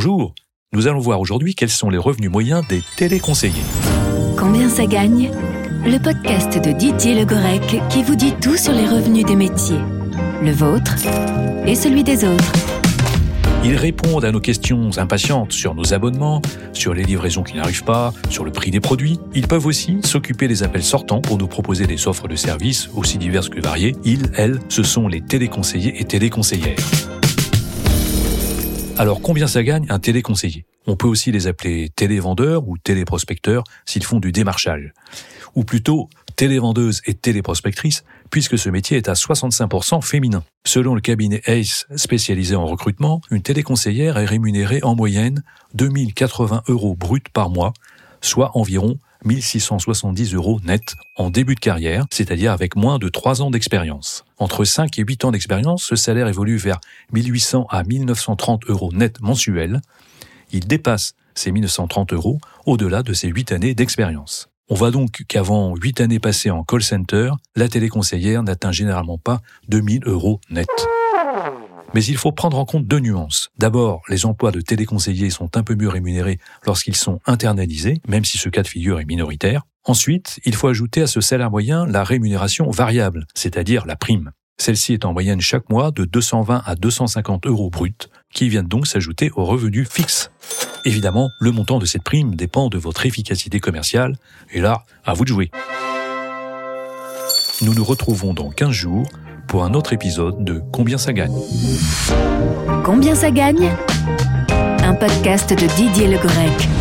Bonjour, nous allons voir aujourd'hui quels sont les revenus moyens des téléconseillers. Combien ça gagne Le podcast de Didier Legorec qui vous dit tout sur les revenus des métiers. Le vôtre et celui des autres. Ils répondent à nos questions impatientes sur nos abonnements, sur les livraisons qui n'arrivent pas, sur le prix des produits. Ils peuvent aussi s'occuper des appels sortants pour nous proposer des offres de services aussi diverses que variées. Ils, elles, ce sont les téléconseillers et téléconseillères. Alors combien ça gagne un téléconseiller? On peut aussi les appeler télévendeurs ou téléprospecteurs s'ils font du démarchage. Ou plutôt télévendeuse et téléprospectrice, puisque ce métier est à 65% féminin. Selon le cabinet ACE spécialisé en recrutement, une téléconseillère est rémunérée en moyenne 2080 euros bruts par mois, soit environ 1670 euros net en début de carrière, c'est-à-dire avec moins de 3 ans d'expérience. Entre 5 et 8 ans d'expérience, ce salaire évolue vers 1800 à 1930 euros net mensuels. Il dépasse ces 1930 euros au-delà de ces 8 années d'expérience. On voit donc qu'avant 8 années passées en call center, la téléconseillère n'atteint généralement pas 2000 euros net. Mais il faut prendre en compte deux nuances. D'abord, les emplois de téléconseillers sont un peu mieux rémunérés lorsqu'ils sont internalisés, même si ce cas de figure est minoritaire. Ensuite, il faut ajouter à ce salaire moyen la rémunération variable, c'est-à-dire la prime. Celle-ci est en moyenne chaque mois de 220 à 250 euros bruts, qui viennent donc s'ajouter aux revenus fixes. Évidemment, le montant de cette prime dépend de votre efficacité commerciale, et là, à vous de jouer. Nous nous retrouvons dans 15 jours pour un autre épisode de Combien ça gagne Combien ça gagne? Un podcast de Didier Legorec.